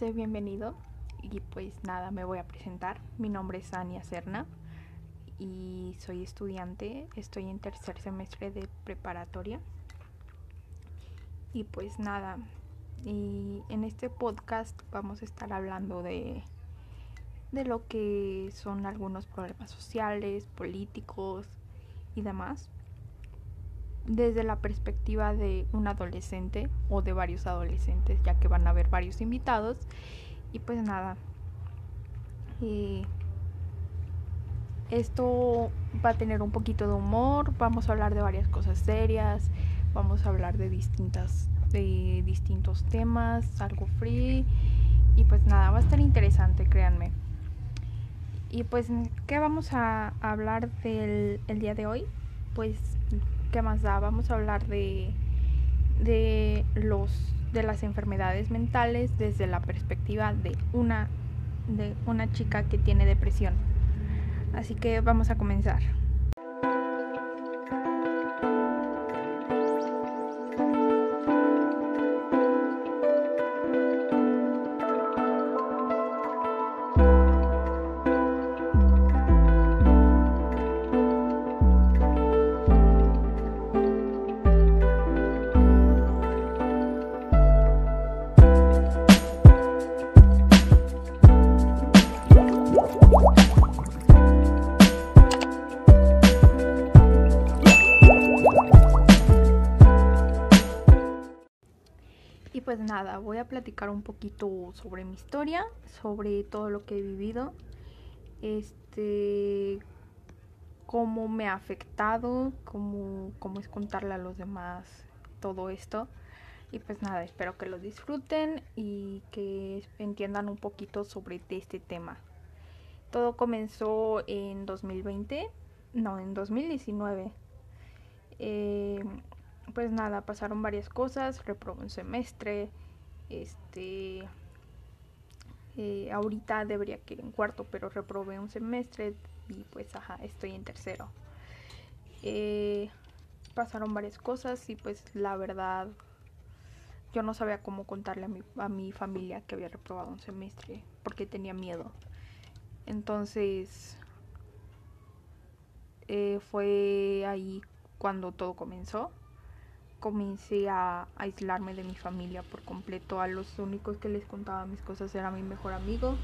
Bienvenido y pues nada, me voy a presentar. Mi nombre es Ania Serna y soy estudiante, estoy en tercer semestre de preparatoria. Y pues nada, y en este podcast vamos a estar hablando de, de lo que son algunos problemas sociales, políticos y demás desde la perspectiva de un adolescente o de varios adolescentes, ya que van a haber varios invitados. Y pues nada, eh, esto va a tener un poquito de humor, vamos a hablar de varias cosas serias, vamos a hablar de distintas de distintos temas, algo free y pues nada, va a estar interesante, créanme. Y pues, ¿qué vamos a hablar del el día de hoy? Pues ¿qué más da? Vamos a hablar de, de, los, de las enfermedades mentales desde la perspectiva de una, de una chica que tiene depresión. Así que vamos a comenzar. Pues nada, voy a platicar un poquito sobre mi historia, sobre todo lo que he vivido, este, cómo me ha afectado, cómo, cómo es contarle a los demás todo esto. Y pues nada, espero que lo disfruten y que entiendan un poquito sobre este tema. Todo comenzó en 2020, no, en 2019. Eh, pues nada, pasaron varias cosas, reprobé un semestre, este, eh, ahorita debería ir en cuarto, pero reprobé un semestre y pues ajá, estoy en tercero. Eh, pasaron varias cosas y pues la verdad yo no sabía cómo contarle a mi, a mi familia que había reprobado un semestre porque tenía miedo. Entonces eh, fue ahí cuando todo comenzó comencé a, aislarme de mi familia por completo. A los únicos que les contaba mis cosas era mi mejor amigo.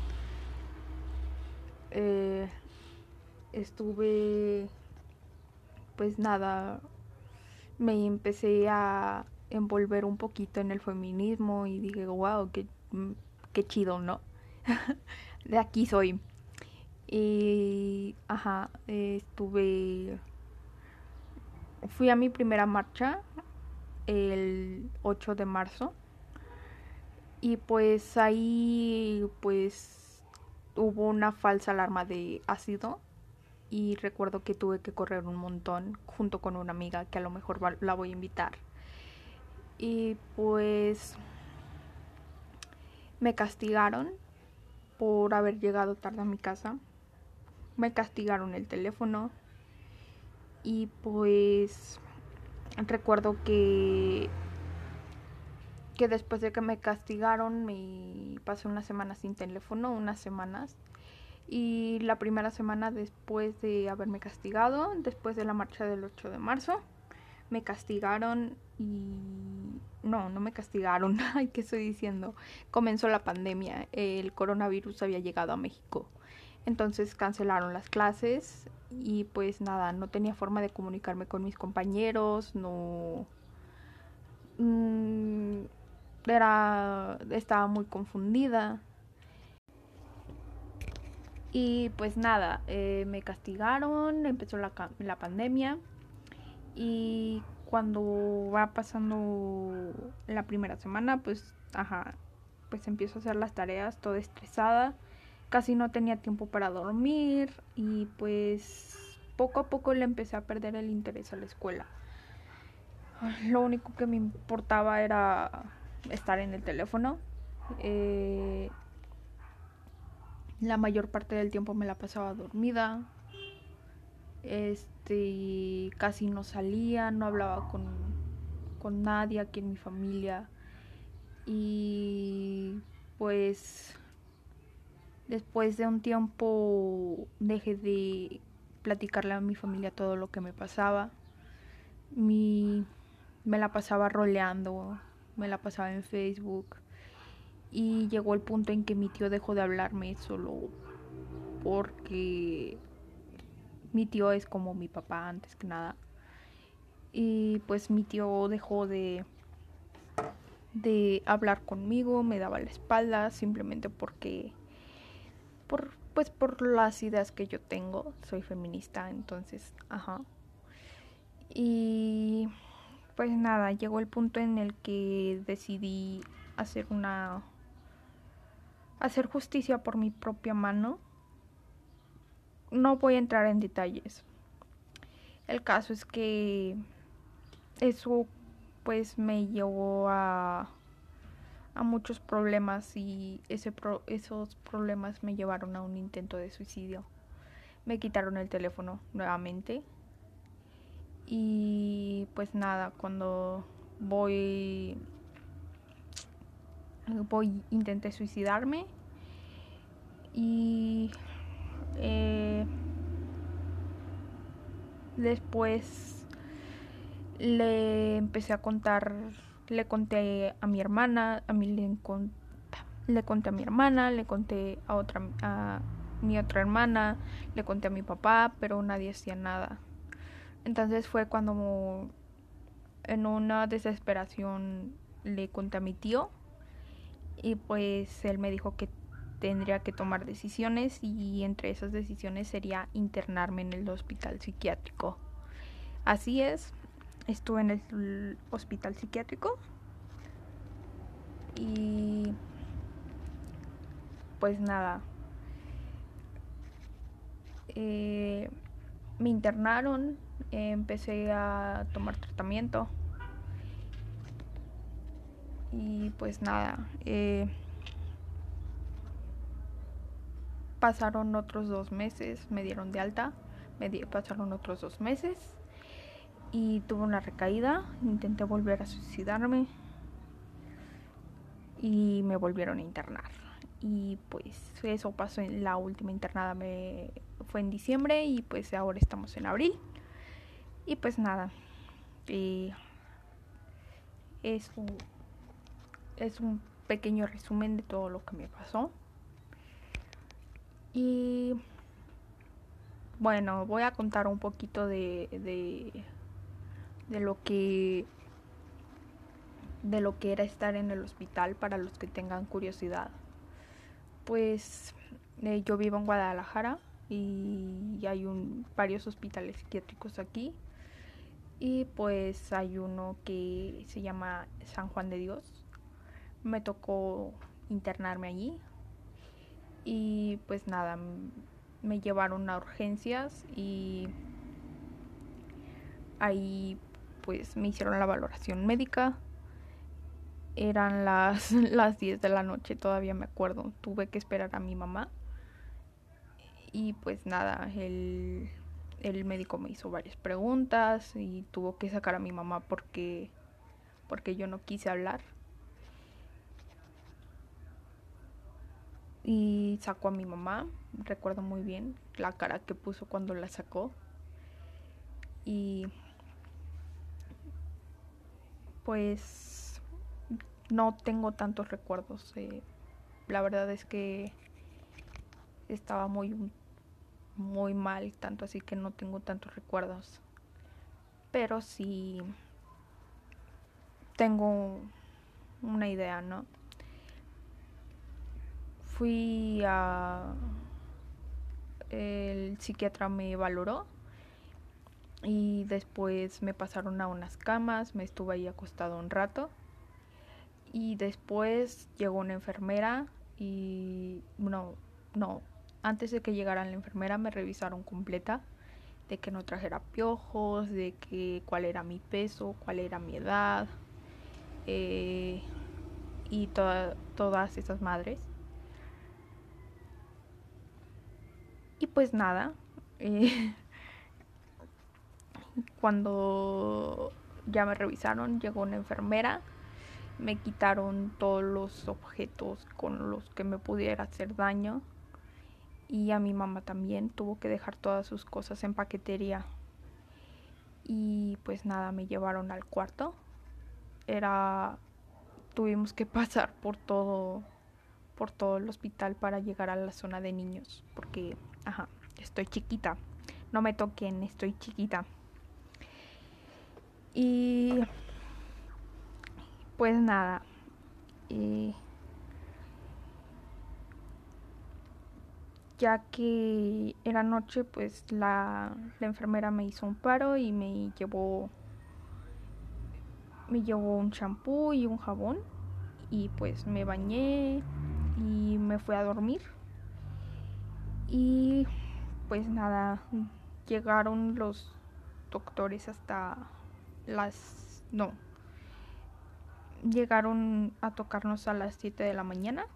Eh, estuve, pues nada, me empecé a envolver un poquito en el feminismo y dije, wow, qué, qué chido, ¿no? de aquí soy. Y, ajá, estuve, fui a mi primera marcha el 8 de marzo. Y pues ahí pues hubo una falsa alarma de ácido y recuerdo que tuve que correr un montón junto con una amiga que a lo mejor la voy a invitar. Y pues me castigaron por haber llegado tarde a mi casa. Me castigaron el teléfono y pues recuerdo que que después de que me castigaron me pasé una semana sin teléfono, unas semanas. Y la primera semana después de haberme castigado, después de la marcha del 8 de marzo, me castigaron y... No, no me castigaron, ay, ¿qué estoy diciendo? Comenzó la pandemia, el coronavirus había llegado a México. Entonces cancelaron las clases y pues nada, no tenía forma de comunicarme con mis compañeros, no... Mm, era... estaba muy confundida. Y pues nada, eh, me castigaron, empezó la, la pandemia y cuando va pasando la primera semana, pues, ajá, pues empiezo a hacer las tareas toda estresada casi no tenía tiempo para dormir y pues poco a poco le empecé a perder el interés a la escuela. Lo único que me importaba era estar en el teléfono. Eh, la mayor parte del tiempo me la pasaba dormida. Este, casi no salía, no hablaba con, con nadie aquí en mi familia. Y pues después de un tiempo dejé de platicarle a mi familia todo lo que me pasaba. Me la pasaba roleando, me la pasaba en Facebook y llegó el punto en que mi tío dejó de hablarme solo porque mi tío es como mi papá antes que nada. Y pues mi tío dejó de de hablar conmigo, me daba la espalda simplemente porque por pues por las ideas que yo tengo, soy feminista, entonces, ajá. Y pues nada, llegó el punto en el que decidí hacer una hacer justicia por mi propia mano. No voy a entrar en detalles. El caso es que eso pues me llevó a, a muchos problemas y ese esos problemas me llevaron a un intento de suicidio. Me quitaron el teléfono nuevamente y pues nada, cuando voy voy intenté suicidarme y eh, después le empecé a contar, le conté a mi hermana, a mí le, le conté a mi hermana, le conté a otra a mi otra hermana, le conté a mi papá, pero nadie hacía nada. Entonces fue cuando en una desesperación le conté a mi tío y pues él me dijo que tendría que tomar decisiones y entre esas decisiones sería internarme en el hospital psiquiátrico. Así es, estuve en el hospital psiquiátrico y pues nada eh, me internaron empecé a tomar tratamiento y pues nada eh, pasaron otros dos meses me dieron de alta me pasaron otros dos meses y tuve una recaída, intenté volver a suicidarme y me volvieron a internar. Y pues eso pasó en la última internada me fue en diciembre y pues ahora estamos en abril. Y pues nada. Es un, es un pequeño resumen de todo lo que me pasó. Y bueno, voy a contar un poquito de de lo que de lo que era estar en el hospital para los que tengan curiosidad. Pues eh, yo vivo en Guadalajara y hay varios hospitales psiquiátricos aquí y pues hay uno que se llama San Juan de Dios. Me tocó internarme allí y pues nada, me llevaron a urgencias y ahí pues me hicieron la valoración médica. Eran las, las 10 de la noche, todavía me acuerdo. Tuve que esperar a mi mamá. Y pues nada, el, el médico me hizo varias preguntas y tuvo que sacar a mi mamá porque, porque yo no quise hablar. Y sacó a mi mamá, recuerdo muy bien la cara que puso cuando la sacó. Y pues no tengo tantos recuerdos. Eh, la verdad es que estaba muy, muy mal, tanto así que no tengo tantos recuerdos. Pero sí tengo una idea, ¿no? Fui a... El psiquiatra me valoró y después me pasaron a unas camas, me estuve ahí acostado un rato y después llegó una enfermera y no, no, antes de que llegara la enfermera me revisaron completa de que no trajera piojos, de que cuál era mi peso, cuál era mi edad eh, y todas esas madres. Y pues nada, eh, cuando ya me revisaron, llegó una enfermera me quitaron todos los objetos con los que me pudiera hacer daño y a mi mamá también tuvo que dejar todas sus cosas en paquetería. Y pues nada me llevaron al cuarto. Era tuvimos que pasar por todo por todo el hospital para llegar a la zona de niños porque ajá estoy chiquita. No me toquen estoy chiquita y pues nada eh, ya que era noche, pues la, la, enfermera me hizo un paro y me llevó me llevó un champú y un jabón y pues me bañé y me fui a dormir. Y pues nada llegaron los doctores hasta las no llegaron a tocarnos a las 7 de la mañana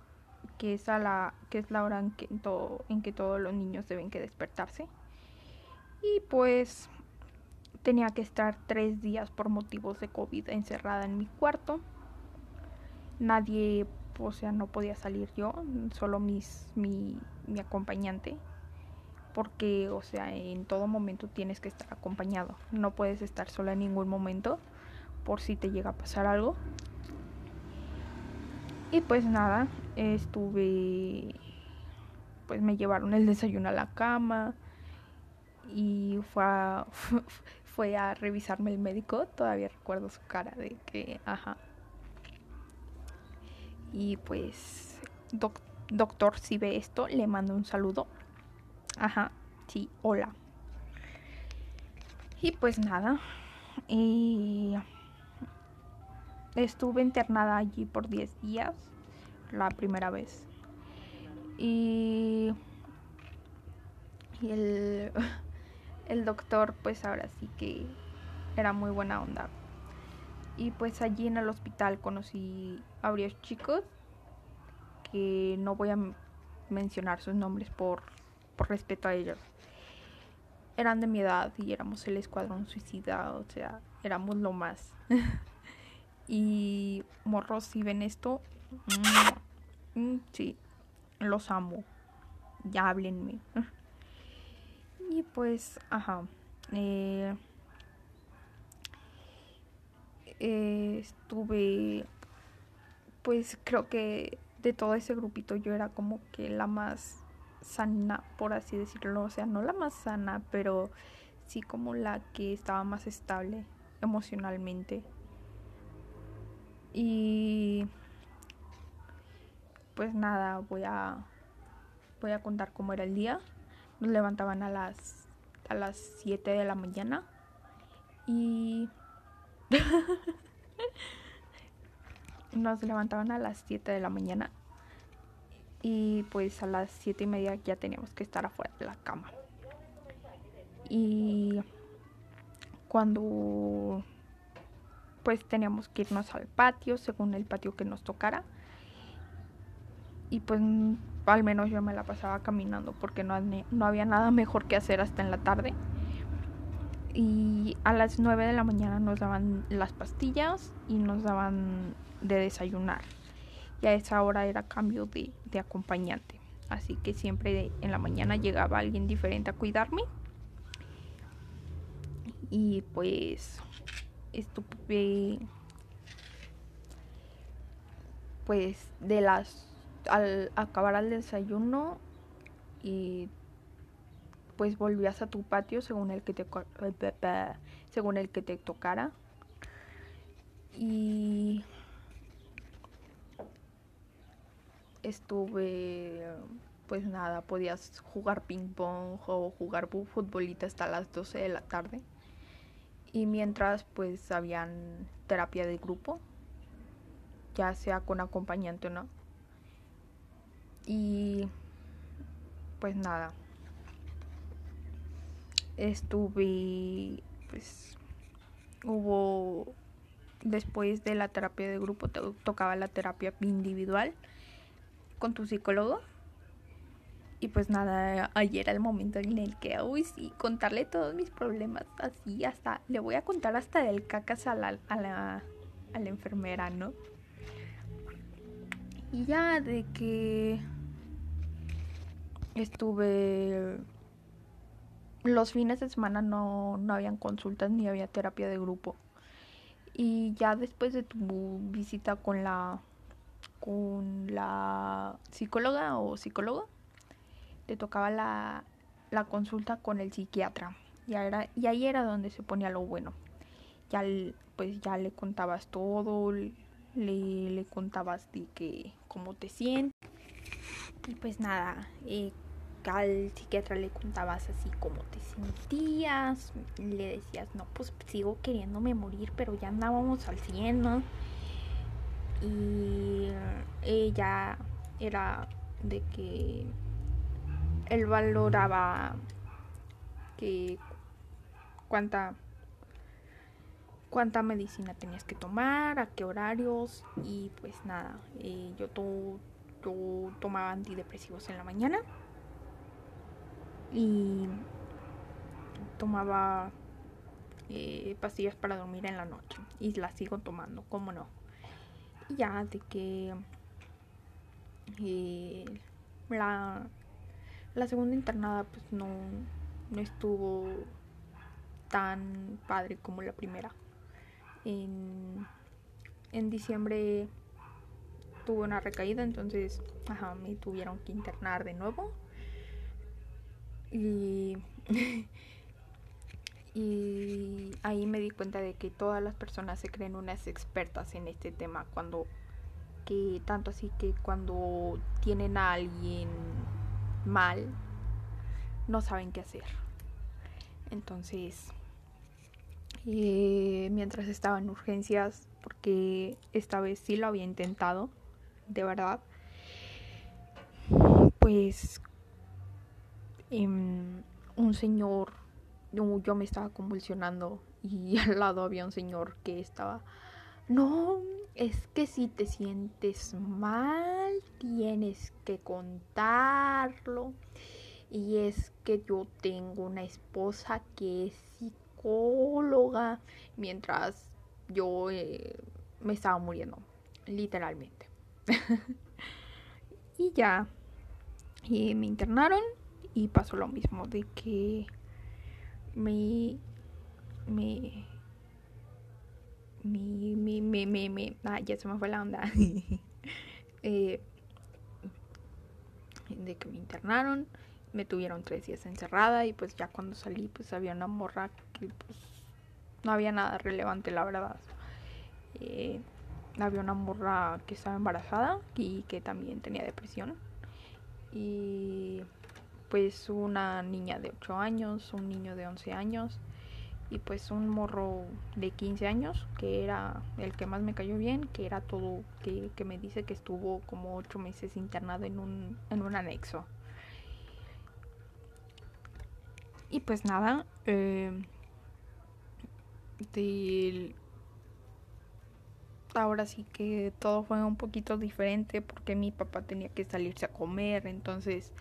que es, a la, que es la hora en que, en que todos los niños deben que despertarse. Y pues tenía que estar tres días por motivos de COVID encerrada en mi cuarto. Nadie, o sea, no podía salir yo, solo mis, mi, mi acompañante. Porque, o sea, en todo momento tienes que estar acompañado. No puedes estar sola en ningún momento por si te llega a pasar algo. Y pues nada, estuve, pues me llevaron el desayuno a la cama y fue a, fue a revisarme el médico, todavía recuerdo su cara de que, ajá. Y pues, doctor, si ve esto, le mando un saludo. Ajá, sí, hola. Y pues nada, y estuve internada allí por 10 días, la primera vez. Y, el, el doctor pues ahora sí que era muy buena onda. Y pues allí en el hospital conocí a varios chicos que no voy a mencionar sus nombres por, por respeto a ellos. Eran de mi edad y éramos el escuadrón suicida, o sea, éramos lo más. Y morros, si ven esto, mm, mm, sí, los amo. Ya háblenme. Y pues, ajá. Eh, estuve, pues creo que de todo ese grupito yo era como que la más sana, por así decirlo. O sea, no la más sana, pero sí como la que estaba más estable emocionalmente. Y pues nada, voy a voy a contar cómo era el día. Nos levantaban a las a las 7 de la mañana y nos levantaban a las 7 de la mañana y pues a las 7 y media ya teníamos que estar afuera de la cama. Y cuando pues teníamos que irnos al patio según el patio que nos tocara. Y pues al menos yo me la pasaba caminando porque no, no había nada mejor que hacer hasta en la tarde. Y a las 9 de la mañana nos daban las pastillas y nos daban de desayunar. Y a esa hora era cambio de, de acompañante. Así que siempre en la mañana llegaba alguien diferente a cuidarme. Y pues estuve pues de las al acabar el desayuno y pues volvías a tu patio según el que te según el que te tocara y estuve pues nada podías jugar ping pong o jugar futbolita hasta las 12 de la tarde. Y mientras pues habían terapia de grupo, ya sea con acompañante o no. Y pues nada, estuve pues hubo después de la terapia de grupo tocaba la terapia individual con tu psicólogo y pues nada, ayer era el momento en el que, uy, sí, contarle todos mis problemas, así hasta, le voy a contar hasta del cacas a la, a la, a la enfermera, ¿no? Y ya de que estuve los fines de semana no, no habían consultas ni había terapia de grupo. Y ya después de tu visita con la con la psicóloga o psicólogo, te tocaba la, la consulta con el psiquiatra. Y, era, y ahí era donde se ponía lo bueno. Ya pues ya le contabas todo, le, le contabas de que cómo te sientes. Y pues nada, eh, al psiquiatra le contabas así cómo te sentías, le decías, no, pues sigo queriéndome morir, pero ya andábamos al 100, ¿no? Y ella era de que él valoraba que cuánta cuánta medicina tenías que tomar, a qué horarios y pues nada, eh, yo, yo tomaba antidepresivos en la mañana y tomaba eh, pastillas para dormir en la noche y las sigo tomando, cómo no. Ya de que eh, la, la segunda internada pues no, no estuvo tan padre como la primera. En, en diciembre tuve una recaída, entonces ajá, me tuvieron que internar de nuevo. Y, y ahí me di cuenta de que todas las personas se creen unas expertas en este tema cuando que tanto así que cuando tienen a alguien mal no saben qué hacer. Entonces, eh, mientras estaba en urgencias, porque esta vez sí lo había intentado, de verdad, pues Em, un señor, yo, me estaba convulsionando y al lado había un señor que estaba, no, es que si te sientes mal, tienes que contarlo. Y es que yo tengo una esposa que es psicóloga, mientras yo eh, me estaba muriendo, literalmente. y ya, y me internaron y pasó lo mismo de que me me mi, mi, mi, mi, mi, ah, ya se me fue la onda. eh, de que me internaron, me tuvieron tres días encerrada y pues ya cuando salí pues había una morra que pues no había nada relevante la verdad. Eh, había una morra que estaba embarazada y que también tenía depresión. Y pues una niña de 8 años, un niño de 11 años y pues un morro de 15 años que era el que más me cayó bien, que era todo, que, me dice que estuvo como 8 meses internado en un, en un anexo. Y pues nada, eh, ahora sí que todo fue un poquito diferente porque mi papá tenía que salirse a comer, entonces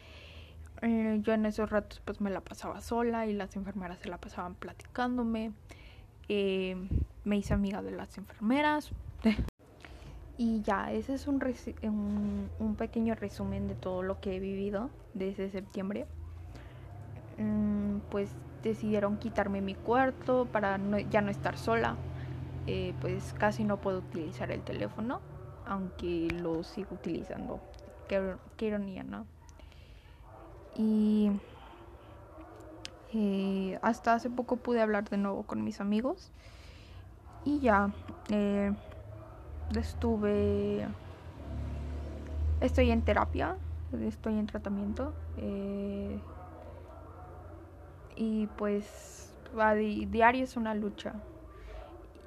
eh, yo en esos ratos pues me la pasaba sola y las enfermeras se la pasaban platicándome. Eh, me hice amiga de las enfermeras. y ya, ese es un, un, pequeño resumen de todo lo que he vivido desde septiembre. Mm, pues decidieron quitarme mi cuarto para ya no estar sola. Eh, pues casi no puedo utilizar el teléfono, aunque lo sigo utilizando. Qué, qué ironía, ¿no? Y hasta hace poco pude hablar de nuevo con mis amigos. Y ya, eh, estuve, estoy en terapia, estoy en tratamiento. Eh, y pues diario es una lucha.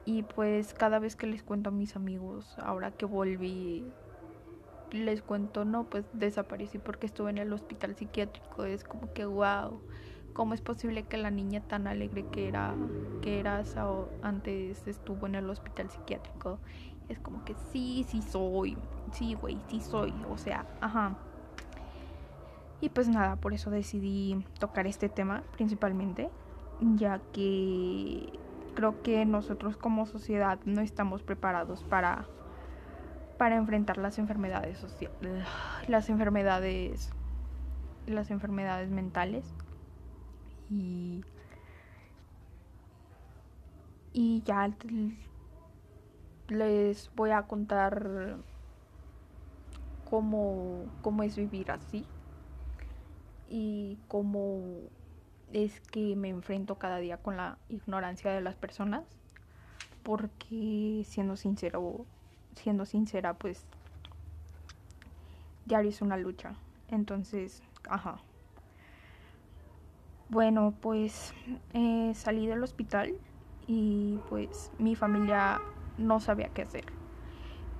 Y pues cada vez que les cuento a mis amigos, ahora que volví les cuento, no, pues desaparecí porque estuve en el hospital psiquiátrico. Es como que, wow, ¿cómo es posible que la niña tan alegre que era, que era antes estuvo en el hospital psiquiátrico? Es como que sí, sí soy, sí, güey, sí soy, o sea, ajá. Y pues nada, por eso decidí tocar este tema principalmente, ya que creo que nosotros como sociedad no estamos preparados para para enfrentar las enfermedades sociales, las enfermedades, las enfermedades mentales. Y y ya les voy a contar cómo, cómo es vivir así y cómo es que me enfrento cada día con la ignorancia de las personas porque siendo sincero siendo sincera pues diario es una lucha entonces ajá bueno pues eh, salí del hospital y pues mi familia no sabía qué hacer.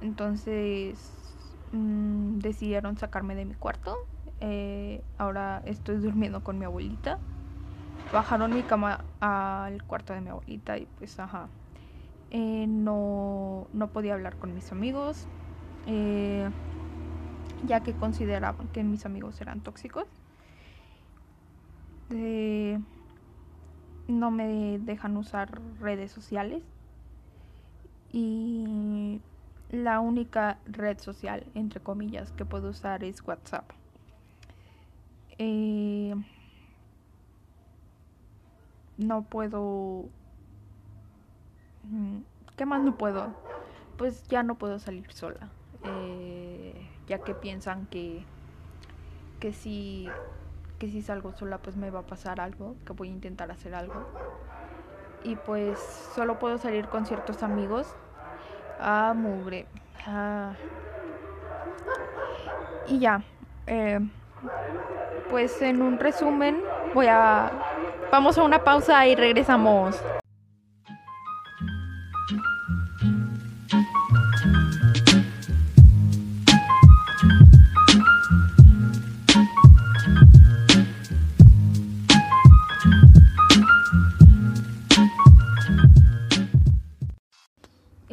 Entonces mmm, decidieron sacarme de mi cuarto. Eh, ahora estoy durmiendo con mi abuelita. Bajaron mi cama al cuarto de mi abuelita y pues ajá. Eh, no, no podía hablar con mis amigos. Eh, ya que consideraban que mis amigos eran tóxicos. No me dejan usar redes sociales y la única red social, entre comillas, que puedo usar es WhatsApp. Eh, no puedo... Mm, ¿Qué más no puedo? Pues ya no puedo salir sola. Eh, ya que piensan que, que si que si salgo sola pues me va a pasar algo, que voy a intentar hacer algo. Y pues solo puedo salir con ciertos amigos. Ah, mugre. Ah. Y ya. Eh, pues en un resumen voy a... Vamos a una pausa y regresamos.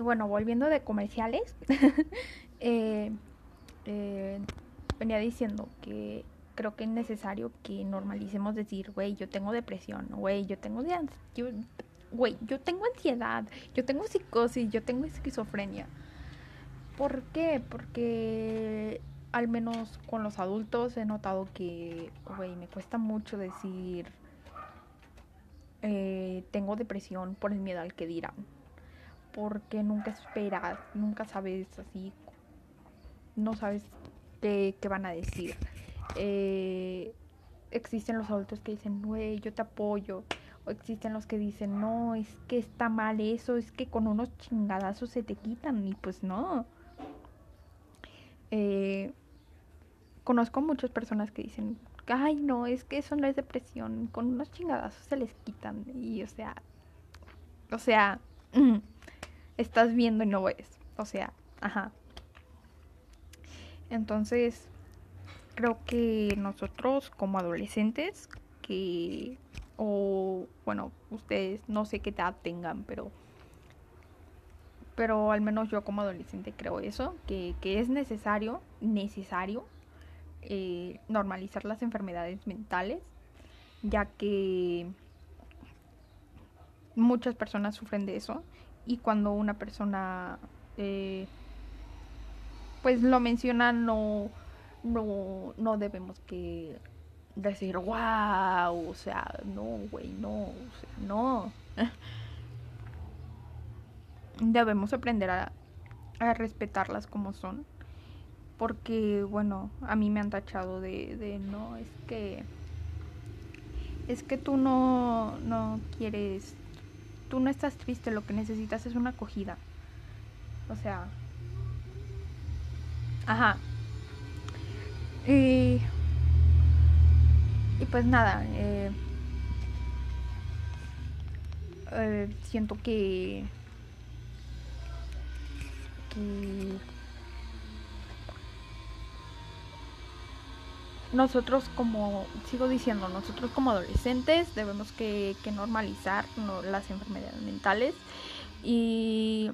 Bueno, volviendo de comerciales, eh, eh, venía diciendo que creo que es necesario que normalicemos decir, güey, yo tengo depresión, güey, yo tengo yo, güey, yo tengo ansiedad, yo tengo psicosis, yo tengo esquizofrenia. ¿Por qué? Porque al menos con los adultos he notado que, güey, me cuesta mucho decir, eh, tengo depresión por el miedo al que dirán porque nunca esperas, nunca sabes así, no sabes qué, van a decir. Eh, existen los adultos que dicen, güey, yo te apoyo. O existen los que dicen, no, es que está mal eso, es que con unos chingadazos se te quitan. Y pues no. Eh, conozco muchas personas que dicen, ay, no, es que eso no es depresión, con unos chingadazos se les quitan. Y o sea, o sea, estás viendo y no ves. O sea, ajá. Entonces, creo que nosotros como adolescentes, que, o bueno, ustedes no sé qué edad tengan, pero, pero al menos yo como adolescente creo eso, que, es necesario, necesario eh, normalizar las enfermedades mentales, ya que muchas personas sufren de eso y cuando una persona eh, pues lo menciona no, no, no debemos que decir wow, o sea, no, güey, no, o sea, no. debemos aprender a, a respetarlas como son porque bueno a mí me han tachado de, de no es que es que tú no no quieres tú no estás triste, lo que necesitas es una acogida. O sea... Ajá. Y... Y pues nada, eh, eh, siento que... que nosotros como, sigo diciendo, nosotros como adolescentes debemos que, normalizar las enfermedades mentales y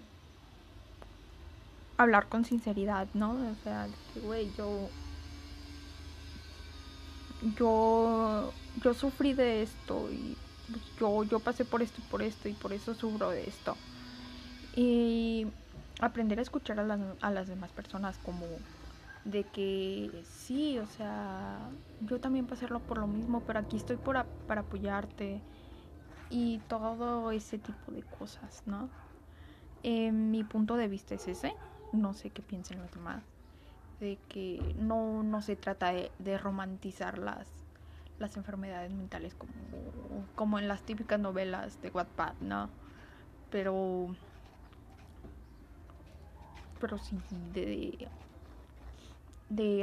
hablar con sinceridad, ¿no? O sea, güey, yo, yo, yo sufrí de esto y yo, yo pasé por esto y por esto y por eso sufro de esto. Y aprender a escuchar a las, a las demás personas como de que sí, o sea, yo también pasarlo por lo mismo, pero aquí estoy para apoyarte y todo ese tipo de cosas, ¿no? mi punto de vista es ese, no sé qué piensen los demás, de que no, no se trata de, romantizar las, las enfermedades mentales como, como en las típicas novelas de Wattpad, ¿no? Pero pero sí de, de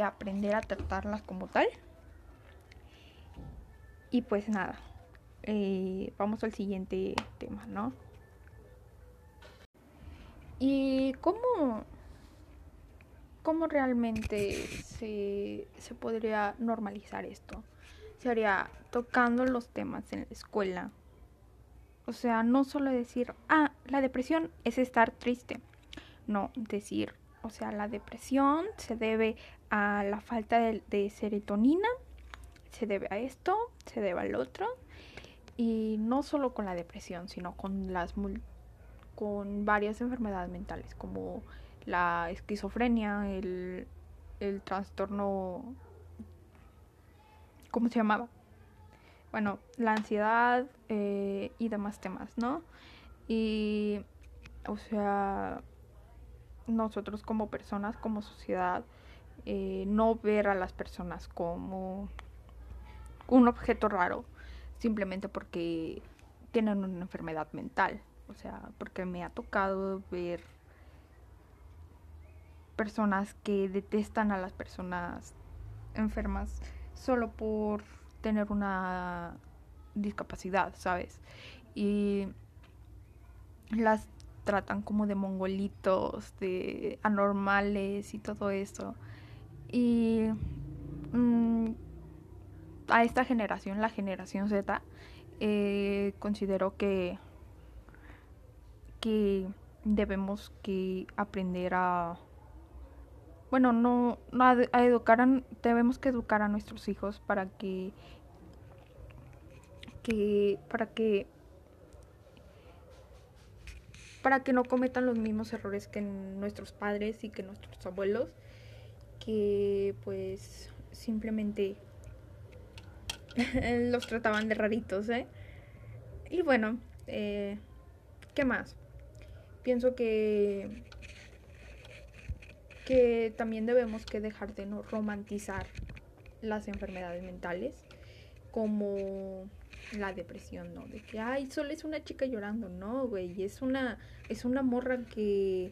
aprender a tratarlas como tal. Y pues nada, eh, vamos al siguiente tema, ¿no? ¿Y cómo, cómo realmente se, se podría normalizar esto? Se haría tocando los temas en la escuela. O sea, no solo decir, ah, la depresión es estar triste no decir, o sea, la depresión se debe a la falta de, serotonina, se debe a esto, se debe al otro. Y no solo con la depresión, sino con las con varias enfermedades mentales como la esquizofrenia, el, el trastorno ¿cómo se llamaba? Bueno, la ansiedad eh, y demás temas, ¿no? Y, o sea, nosotros como personas, como sociedad, eh, no ver a las personas como un objeto raro simplemente porque tienen una enfermedad mental. O sea, porque me ha tocado ver personas que detestan a las personas enfermas solo por tener una discapacidad, ¿sabes? Y las tratan como de mongolitos, de anormales y todo eso. Y mm, a esta generación, la generación Z, eh, considero que, que debemos que aprender a bueno no, a, educar debemos que educar a nuestros hijos para que que para que para que no cometan los mismos errores que nuestros padres y que nuestros abuelos, que pues simplemente los trataban de raritos, ¿eh? Y bueno, eh, ¿qué más? Pienso que que también debemos que dejar de no romantizar las enfermedades mentales como la depresión, ¿no? De que, ay, solo es una chica llorando, no, güey, es una, es una morra que,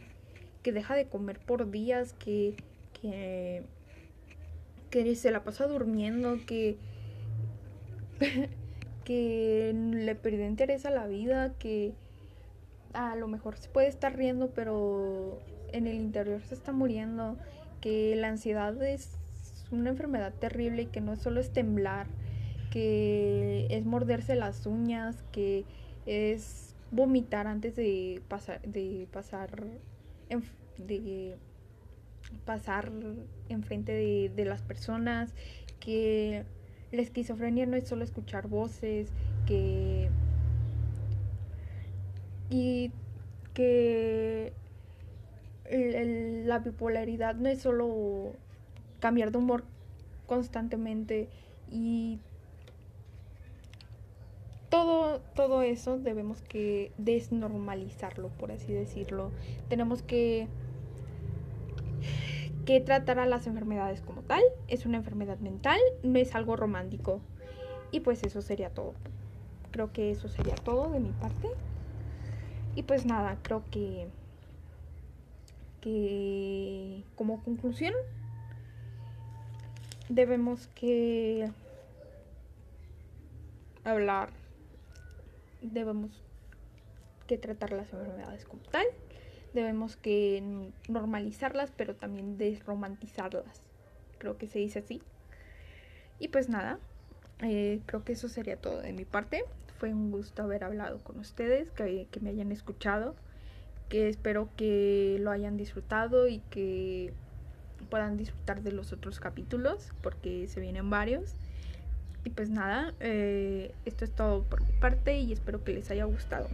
que deja de comer por días, que, que, que se la pasa durmiendo, que, que le perdió interés a la vida, que a lo mejor se puede estar riendo, pero en el interior se está muriendo, que la ansiedad es una enfermedad terrible y que no solo es temblar, que es morderse las uñas, que es vomitar antes de pasar, de pasar, de pasar enfrente de, de las personas, que la esquizofrenia no es solo escuchar voces, que y que la bipolaridad no es solo cambiar de humor constantemente y todo, todo eso debemos que desnormalizarlo, por así decirlo. Tenemos que, que tratar a las enfermedades como tal. Es una enfermedad mental, no es algo romántico. Y pues eso sería todo. Creo que eso sería todo de mi parte. Y pues nada, creo que, que como conclusión debemos que hablar debemos que tratar las enfermedades como tal, debemos que normalizarlas, pero también desromantizarlas. Creo que se dice así. Y pues nada, eh, creo que eso sería todo de mi parte. Fue un gusto haber hablado con ustedes, que, que me hayan escuchado, que espero que lo hayan disfrutado y que puedan disfrutar de los otros capítulos, porque se vienen varios. Y pues nada, eh, esto es todo por mi parte y espero que les haya gustado.